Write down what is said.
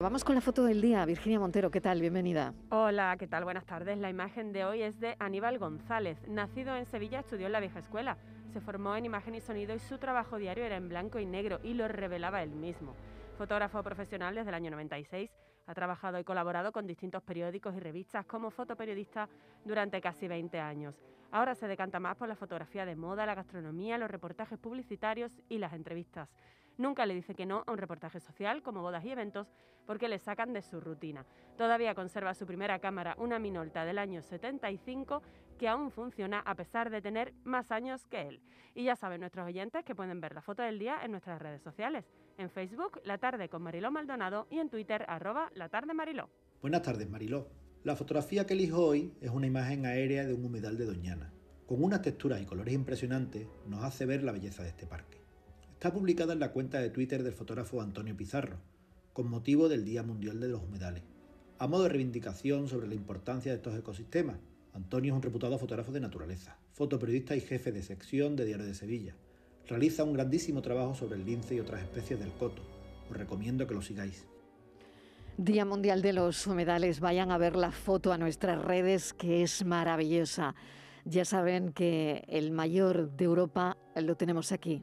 Vamos con la foto del día. Virginia Montero, ¿qué tal? Bienvenida. Hola, ¿qué tal? Buenas tardes. La imagen de hoy es de Aníbal González. Nacido en Sevilla, estudió en la vieja escuela. Se formó en imagen y sonido y su trabajo diario era en blanco y negro y lo revelaba él mismo. Fotógrafo profesional desde el año 96, ha trabajado y colaborado con distintos periódicos y revistas como fotoperiodista durante casi 20 años. Ahora se decanta más por la fotografía de moda, la gastronomía, los reportajes publicitarios y las entrevistas. Nunca le dice que no a un reportaje social como bodas y eventos porque le sacan de su rutina. Todavía conserva su primera cámara, una Minolta del año 75, que aún funciona a pesar de tener más años que él. Y ya saben nuestros oyentes que pueden ver la foto del día en nuestras redes sociales. En Facebook, La Tarde con Mariló Maldonado y en Twitter, arroba La Tarde Mariló. Buenas tardes, Mariló. La fotografía que elijo hoy es una imagen aérea de un humedal de Doñana. Con unas texturas y colores impresionantes nos hace ver la belleza de este parque. Está publicada en la cuenta de Twitter del fotógrafo Antonio Pizarro, con motivo del Día Mundial de los Humedales. A modo de reivindicación sobre la importancia de estos ecosistemas, Antonio es un reputado fotógrafo de naturaleza, fotoperiodista y jefe de sección de Diario de Sevilla. Realiza un grandísimo trabajo sobre el lince y otras especies del coto. Os recomiendo que lo sigáis. Día Mundial de los Humedales. Vayan a ver la foto a nuestras redes, que es maravillosa. Ya saben que el mayor de Europa lo tenemos aquí,